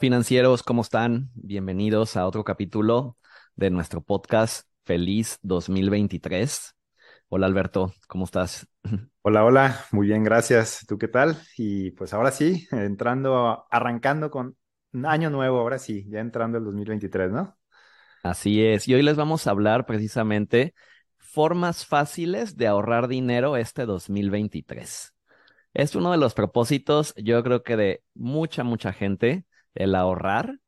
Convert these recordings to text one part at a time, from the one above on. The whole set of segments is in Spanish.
financieros, ¿cómo están? Bienvenidos a otro capítulo de nuestro podcast Feliz 2023. Hola Alberto, ¿cómo estás? Hola, hola, muy bien, gracias. ¿Tú qué tal? Y pues ahora sí, entrando, arrancando con un año nuevo, ahora sí, ya entrando el 2023, ¿no? Así es, y hoy les vamos a hablar precisamente formas fáciles de ahorrar dinero este 2023. Es uno de los propósitos, yo creo que de mucha, mucha gente, el ahorrar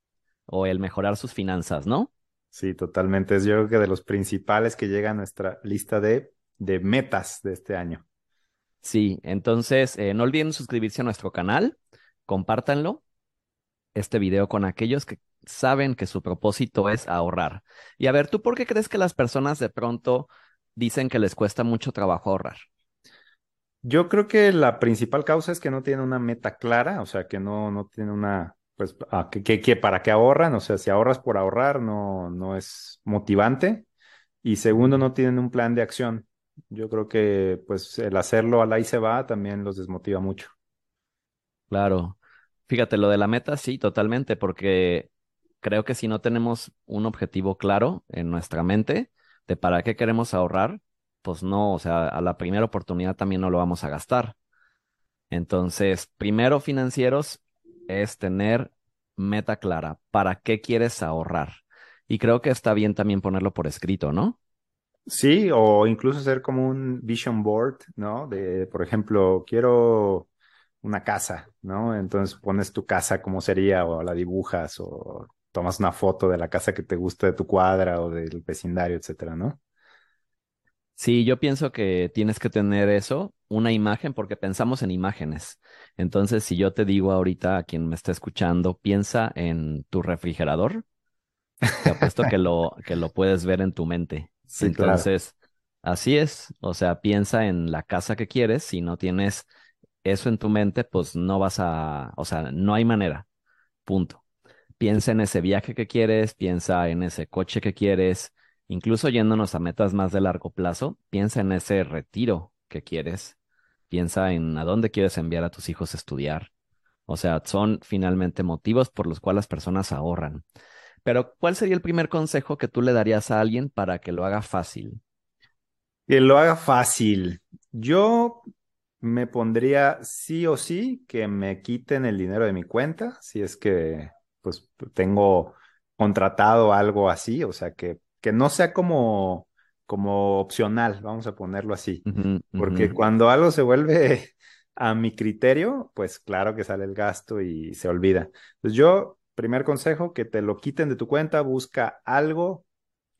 o el mejorar sus finanzas, ¿no? Sí, totalmente. Es yo creo que de los principales que llega a nuestra lista de, de metas de este año. Sí, entonces eh, no olviden suscribirse a nuestro canal, compártanlo, este video con aquellos que saben que su propósito es ahorrar. Y a ver, ¿tú por qué crees que las personas de pronto dicen que les cuesta mucho trabajo ahorrar? Yo creo que la principal causa es que no tienen una meta clara, o sea, que no, no tienen una, pues, ah, que, que, que para qué ahorran, o sea, si ahorras por ahorrar no, no es motivante. Y segundo, no tienen un plan de acción. Yo creo que, pues, el hacerlo al ahí se va también los desmotiva mucho. Claro. Fíjate, lo de la meta, sí, totalmente, porque creo que si no tenemos un objetivo claro en nuestra mente de para qué queremos ahorrar, pues no, o sea, a la primera oportunidad también no lo vamos a gastar. Entonces, primero financieros es tener meta clara, para qué quieres ahorrar. Y creo que está bien también ponerlo por escrito, ¿no? Sí, o incluso hacer como un vision board, ¿no? De, por ejemplo, quiero una casa, ¿no? Entonces pones tu casa como sería, o la dibujas, o tomas una foto de la casa que te gusta de tu cuadra o del vecindario, etcétera, ¿no? Sí, yo pienso que tienes que tener eso, una imagen, porque pensamos en imágenes. Entonces, si yo te digo ahorita a quien me está escuchando, piensa en tu refrigerador, te apuesto que lo, que lo puedes ver en tu mente. Sí, Entonces, así es. O sea, piensa en la casa que quieres. Si no tienes eso en tu mente, pues no vas a, o sea, no hay manera. Punto. Piensa en ese viaje que quieres, piensa en ese coche que quieres, incluso yéndonos a metas más de largo plazo, piensa en ese retiro que quieres, piensa en a dónde quieres enviar a tus hijos a estudiar. O sea, son finalmente motivos por los cuales las personas ahorran. Pero, ¿cuál sería el primer consejo que tú le darías a alguien para que lo haga fácil? Que lo haga fácil. Yo me pondría sí o sí que me quiten el dinero de mi cuenta, si es que pues tengo contratado algo así, o sea, que, que no sea como, como opcional, vamos a ponerlo así, porque cuando algo se vuelve a mi criterio, pues claro que sale el gasto y se olvida. Pues yo, primer consejo, que te lo quiten de tu cuenta, busca algo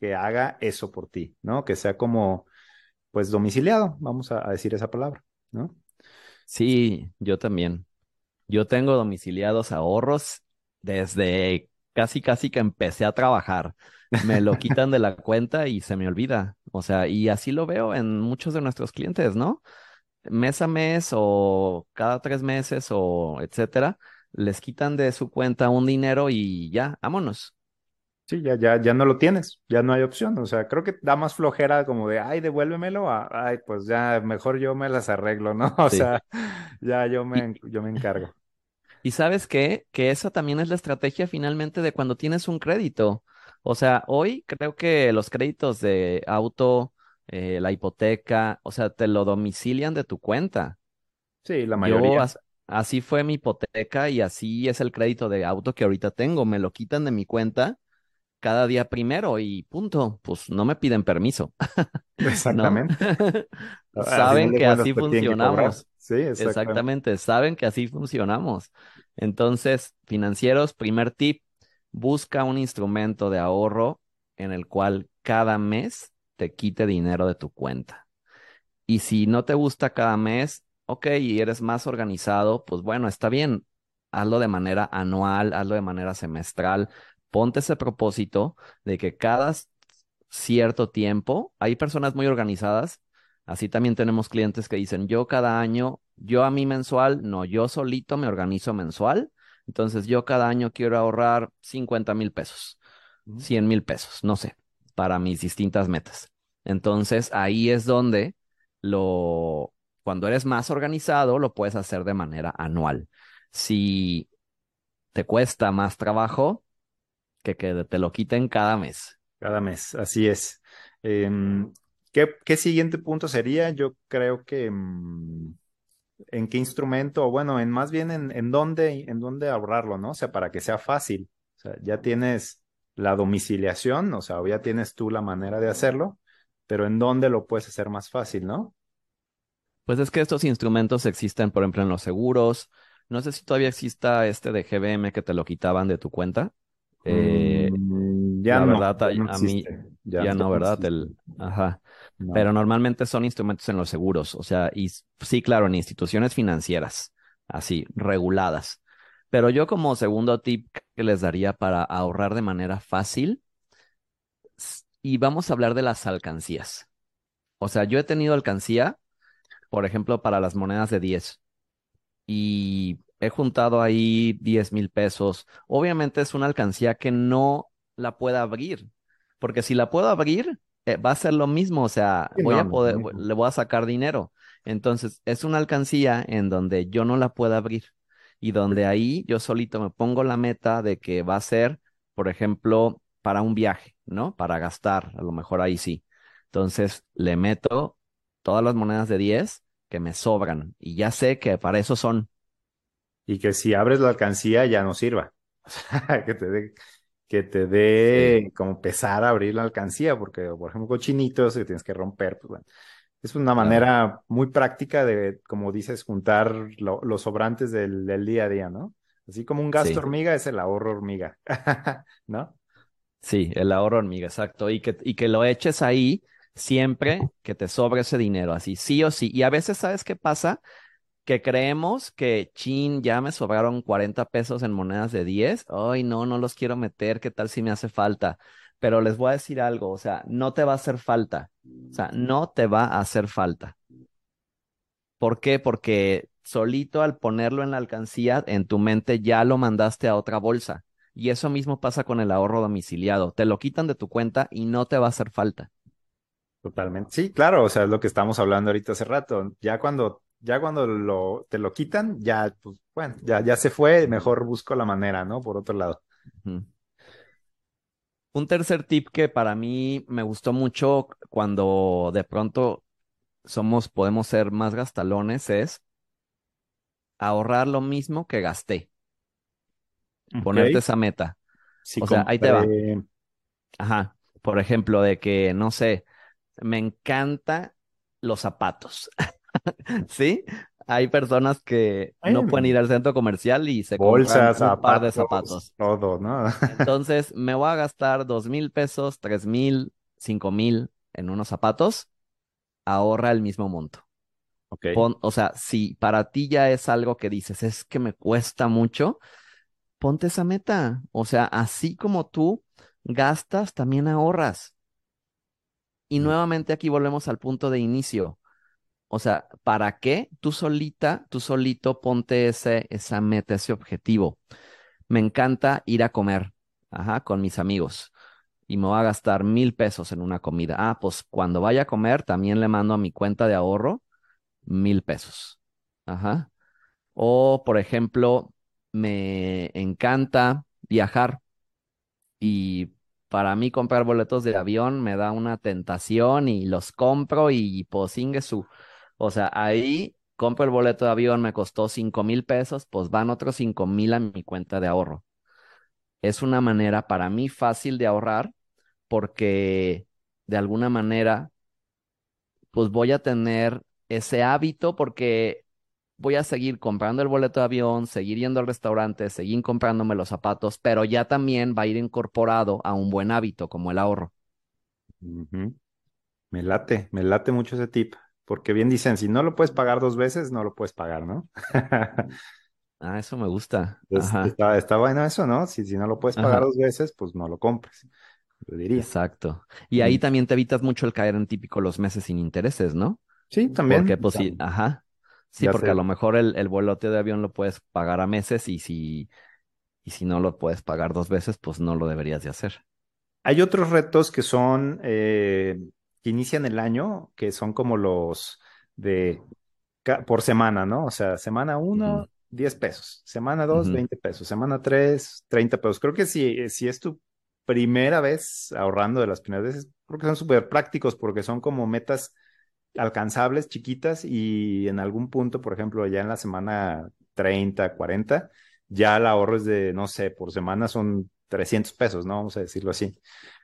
que haga eso por ti, ¿no? Que sea como, pues domiciliado, vamos a, a decir esa palabra, ¿no? Sí, yo también. Yo tengo domiciliados ahorros desde casi casi que empecé a trabajar. Me lo quitan de la cuenta y se me olvida. O sea, y así lo veo en muchos de nuestros clientes, ¿no? Mes a mes o cada tres meses o etcétera, les quitan de su cuenta un dinero y ya, vámonos. Sí, ya, ya, ya no lo tienes, ya no hay opción. O sea, creo que da más flojera como de, ay, devuélvemelo, a, ay, pues ya mejor yo me las arreglo, ¿no? O Sí. sea, ya yo me, yo me encargo. Y ¿sabes qué? Que esa también es la estrategia finalmente de cuando tienes un crédito. O sea, hoy creo que los créditos de auto, eh, la hipoteca, o sea, te lo domicilian de tu cuenta. Sí, la Yo, mayoría. as- así fue mi hipoteca y así es el crédito de auto que ahorita tengo. Me lo quitan de mi cuenta cada día primero y punto. Pues no me piden permiso. Exactamente. Saben que así tienen que funcionamos. Sí, exactamente. Exactamente, saben que así funcionamos. Entonces, financieros, primer tip, busca un instrumento de ahorro en el cual cada mes te quite dinero de tu cuenta. Y si no te gusta cada mes, ok, y eres más organizado, pues bueno, está bien. Hazlo de manera anual, hazlo de manera semestral. Ponte ese propósito de que cada cierto tiempo, hay personas muy organizadas, así también tenemos clientes que dicen, yo cada año, yo a mí mensual, no, yo solito me organizo mensual. Entonces yo cada año quiero ahorrar 50 mil pesos, Ujú. 100 mil pesos, no sé, para mis distintas metas. Entonces ahí es donde lo, cuando eres más organizado, lo puedes hacer de manera anual. Si te cuesta más trabajo que que te lo quiten cada mes. Cada mes, así es. Em, ¿qué, qué siguiente punto sería? Yo creo que mm, en qué instrumento, o bueno, en más bien en, en dónde, en dónde ahorrarlo, ¿no? O sea, para que sea fácil. O sea, ya tienes la domiciliación, o sea, o ya tienes tú la manera de hacerlo, pero en dónde lo puedes hacer más fácil, ¿no? Pues es que estos instrumentos existen, por ejemplo, en los seguros. No sé si todavía exista este de GBM que te lo quitaban de tu cuenta. Eh, Mm, ya la no, verdad, no a, mí. Ya Ya no, ¿verdad? El, ajá. No. Pero normalmente son instrumentos en los seguros, o sea, y sí, claro, en instituciones financieras, así, reguladas. Pero yo como segundo tip que les daría para ahorrar de manera fácil, y vamos a hablar de las alcancías. O sea, yo he tenido alcancía, por ejemplo, para las monedas de 10 y he juntado ahí 10 mil pesos. Obviamente es una alcancía que no la pueda abrir, porque si la puedo abrir, eh, va a ser lo mismo, o sea, Sí, voy no, a no poder, le voy a sacar dinero. Entonces, es una alcancía en donde yo no la puedo abrir y donde ahí yo solito me pongo la meta de que va a ser, por ejemplo, para un viaje, ¿no? Para gastar, a lo mejor ahí sí. Entonces, le meto todas las monedas de 10 que me sobran y ya sé que para eso son. Y que si abres la alcancía ya no sirva. O sea, que te que te Sí, dé como pesar abrir la alcancía, porque, por ejemplo, cochinitos que tienes que romper, pues bueno. Es una manera muy práctica de, como dices, juntar lo- los sobrantes del, del día a día, ¿no? Así como un gasto Sí, hormiga es el ahorro hormiga, ¿no? sí, el ahorro hormiga, exacto. Y que, y que lo eches ahí siempre que te sobre ese dinero, así, sí o sí. Y a veces, ¿sabes qué pasa? Que creemos que, chin, ya me sobraron 40 pesos en monedas de 10. Ay, no, no los quiero meter, ¿qué tal si me hace falta? Pero les voy a decir algo, o sea, no te va a hacer falta. O sea, no te va a hacer falta. ¿Por qué? Porque solito al ponerlo en la alcancía, en tu mente ya lo mandaste a otra bolsa. Y eso mismo pasa con el ahorro domiciliado. Te lo quitan de tu cuenta y no te va a hacer falta. Totalmente. Sí, claro, o sea, es lo que estamos hablando ahorita hace rato. Ya cuando, ya cuando lo, te lo quitan, ya, pues, bueno, ya, ya se fue, mejor busco la manera, ¿no? Por otro lado. Un tercer tip que para mí me gustó mucho cuando de pronto somos, podemos ser más gastalones es ahorrar lo mismo que gasté. Ponerte esa meta. Si O sea, ahí te va. Ajá. Por ejemplo, de que, no sé, me encanta los zapatos. ¿Sí? Hay personas que no pueden ir al centro comercial y se compran bolsas, un par de zapatos, zapatos. todo, ¿no? Entonces, me voy a gastar dos mil pesos, tres mil, cinco mil en unos zapatos, ahorra el mismo monto. Ok. Pon, o sea, si para ti ya es algo que dices, es que me cuesta mucho, ponte esa meta. O sea, así como tú gastas, también ahorras. Y Mm, nuevamente aquí volvemos al punto de inicio. O sea, ¿para qué? Tú solita, tú solito ponte ese, esa meta, ese objetivo. Me encanta ir a comer, ajá, con mis amigos y me voy a gastar mil pesos en una comida. Ah, pues cuando vaya a comer también le mando a mi cuenta de ahorro mil pesos. Ajá. O, por ejemplo, me encanta viajar y para mí comprar boletos de avión me da una tentación y los compro y pues su. O sea, ahí compro el boleto de avión, me costó cinco mil pesos, pues van otros cinco mil a mi cuenta de ahorro. Es una manera para mí fácil de ahorrar porque de alguna manera pues voy a tener ese hábito porque voy a seguir comprando el boleto de avión, seguir yendo al restaurante, seguir comprándome los zapatos, pero ya también va a ir incorporado a un buen hábito como el ahorro. Me late, me late mucho ese tip, porque bien dicen, si no lo puedes pagar dos veces, no lo puedes pagar, ¿no? Ah, eso me gusta. Entonces, está, está bueno eso, ¿no? Si, si no lo puedes pagar ajá, dos veces, pues no lo compres, yo diría. exacto. Y ahí Mm, también te evitas mucho el caer en típico los meses sin intereses, ¿no? Sí, también. Porque pues sí, ajá. Sí, ya porque a lo mejor el, el de avión lo puedes pagar a meses y si, y si no lo puedes pagar dos veces, pues no lo deberías de hacer. Hay otros retos que son, eh, que inician el año, que son como los de por semana, ¿no? O sea, semana Ujú, uno, 10 pesos. Semana 2, 20 pesos. Semana 3, 30 pesos. Creo que si, si es tu primera vez ahorrando de las primeras veces, creo que son súper prácticos porque son como metas alcanzables, chiquitas, y en algún punto, por ejemplo, ya en la semana 30, 40, ya el ahorro es de, no sé, por semana son 300 pesos, ¿no? Vamos a decirlo así.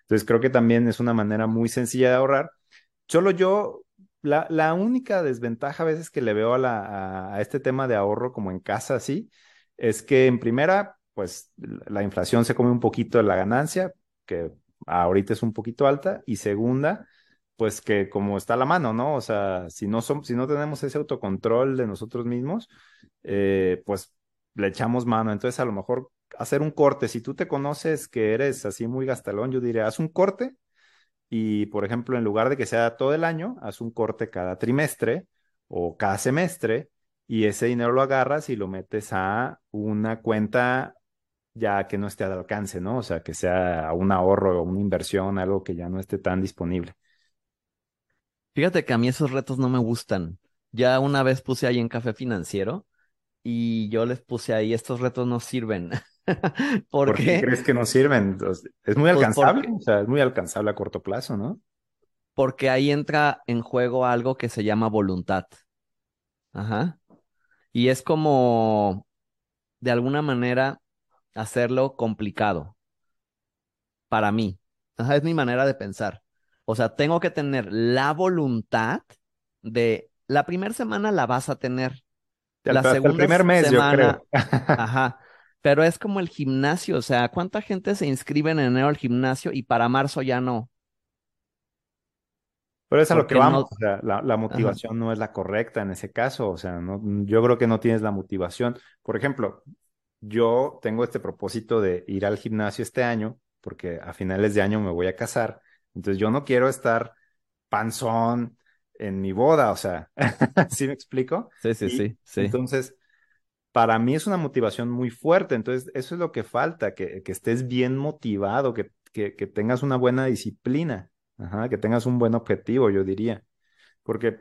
Entonces creo que también es una manera muy sencilla de ahorrar. Solo yo, la, la única desventaja a veces que le veo a, este tema de ahorro como en casa, así, es que en primera, pues la inflación se come un poquito de la ganancia, que ahorita es un poquito alta, y segunda, pues que como está la mano, ¿no? O sea, si no, son, si no tenemos ese autocontrol de nosotros mismos, eh, pues le echamos mano. Entonces, a lo mejor hacer un corte, si tú te conoces que eres así muy gastalón, yo diría, haz un corte y, por ejemplo, en lugar de que sea todo el año, haz un corte cada trimestre o cada semestre y ese dinero lo agarras y lo metes a una cuenta ya que no esté al alcance, ¿no? O sea, que sea un ahorro o una inversión, algo que ya no esté tan disponible. Fíjate que a mí esos retos no me gustan. Ya una vez puse ahí en Café Financiero y yo les puse ahí, estos retos no sirven. ¿Por, qué? crees que no sirven? Es muy pues alcanzable, o sea, es muy alcanzable a corto plazo, ¿no? Porque ahí entra en juego algo que se llama voluntad. Ajá. Y es como, de alguna manera, hacerlo complicado. Para mí. Ajá, es mi manera de pensar. O sea, tengo que tener la voluntad de la primera semana la vas a tener. La segunda el primer mes, yo creo. ajá. Pero es como el gimnasio, o sea, ¿cuánta gente se inscribe en enero al gimnasio y para marzo ya no? Pero es a lo que vamos, o sea, la, motivación no es la correcta en ese caso, o sea, no, yo creo que no tienes la motivación. Por ejemplo, yo tengo este propósito de ir al gimnasio este año, porque a finales de año me voy a casar, entonces yo no quiero estar panzón en mi boda, o sea, ¿sí me explico? Sí, sí, sí, sí. Entonces, para mí es una motivación muy fuerte, entonces eso es lo que falta, que, estés bien motivado, que, tengas una buena disciplina, Ajá, que tengas un buen objetivo, yo diría, porque...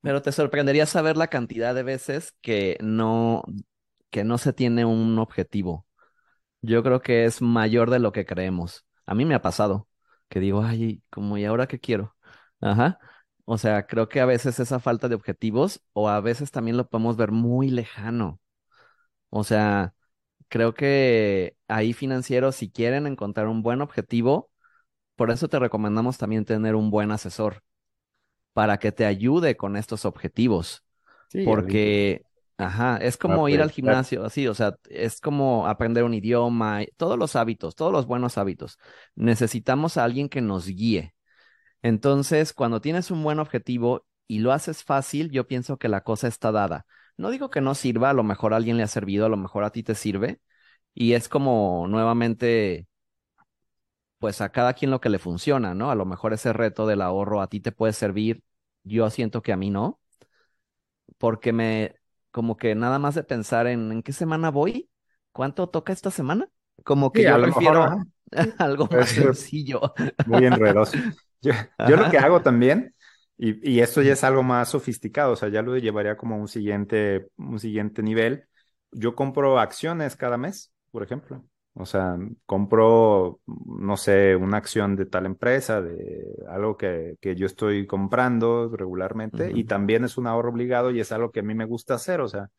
Pero te sorprendería saber la cantidad de veces que no, que no se tiene un objetivo. Yo creo que es mayor de lo que creemos. A mí me ha pasado que digo, ay, como, ¿y ahora qué quiero? Ajá. O sea, creo que a veces esa falta de objetivos o a veces también lo podemos ver muy lejano. O sea, creo que ahí financieros, si quieren encontrar un buen objetivo, por eso te recomendamos también tener un buen asesor para que te ayude con estos objetivos. Sí, porque Ajá, es como ir al gimnasio, así, o sea, es como aprender un idioma, todos los hábitos, todos los buenos hábitos. Necesitamos a alguien que nos guíe. Entonces, cuando tienes un buen objetivo y lo haces fácil, yo pienso que la cosa está dada. No digo que no sirva, a lo mejor a alguien le ha servido, a lo mejor a ti te sirve, y es como nuevamente, pues a cada quien lo que le funciona, ¿no? A lo mejor ese reto del ahorro a ti te puede servir, yo siento que a mí no, porque me como que nada más de pensar en en qué semana voy, cuánto toca esta semana, como que yo prefiero algo más sencillo. Muy enredoso. Yo, lo que hago también, y, y, esto ya es algo más sofisticado, o sea, ya lo llevaría como a un siguiente, un siguiente nivel. Yo compro acciones cada mes, por ejemplo. O sea, compro, no sé, una acción de tal empresa, de algo que, que yo estoy comprando regularmente y también es un ahorro obligado y es algo que a mí me gusta hacer. O sea,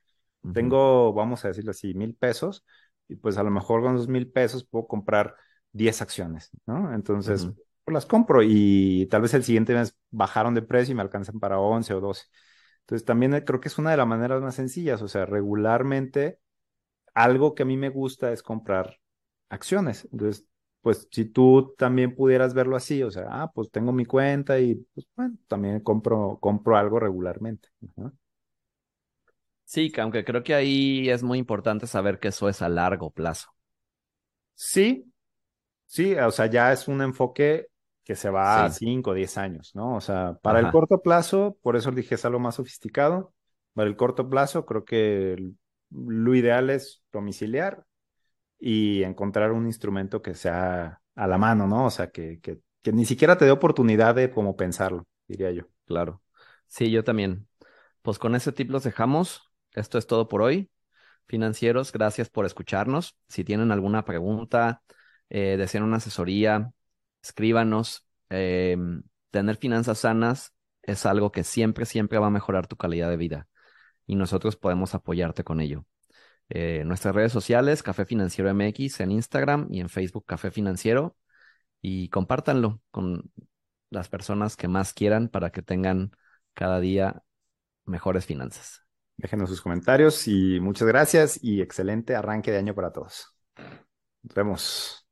tengo, vamos a decirlo así, mil pesos y pues a lo mejor con esos mil pesos puedo comprar 10 acciones, ¿no? Entonces, pues las compro y tal vez el siguiente mes bajaron de precio y me alcanzan para 11 o 12. Entonces, también creo que es una de las maneras más sencillas. O sea, regularmente algo que a mí me gusta es comprar acciones. Entonces, pues si tú también pudieras verlo así, o sea, ah, pues tengo mi cuenta y pues bueno, también compro, compro algo regularmente. Sí, que aunque creo que ahí es muy importante saber que eso es a largo plazo. Sí, sí, o sea, ya es un enfoque que se va a 5 o 10 años, ¿no? O sea, para el corto plazo, por eso dije es algo más sofisticado. Para el corto plazo, creo que lo ideal es domiciliar y encontrar un instrumento que sea a la mano, ¿no? O sea, que, que, que ni siquiera te dé oportunidad de como pensarlo, diría yo. Claro. Sí, yo también. Pues con ese tip los dejamos. esto es todo por hoy. Financieros, gracias por escucharnos. Si tienen alguna pregunta, eh, desean una asesoría, escríbanos. Eh, tener finanzas sanas es algo que siempre, siempre va a mejorar tu calidad de vida y nosotros podemos apoyarte con ello. Eh, nuestras redes sociales, Café Financiero MX en Instagram y en Facebook Café Financiero y compártanlo con las personas que más quieran para que tengan cada día mejores finanzas. Déjenos sus comentarios y muchas gracias y excelente arranque de año para todos. Nos vemos.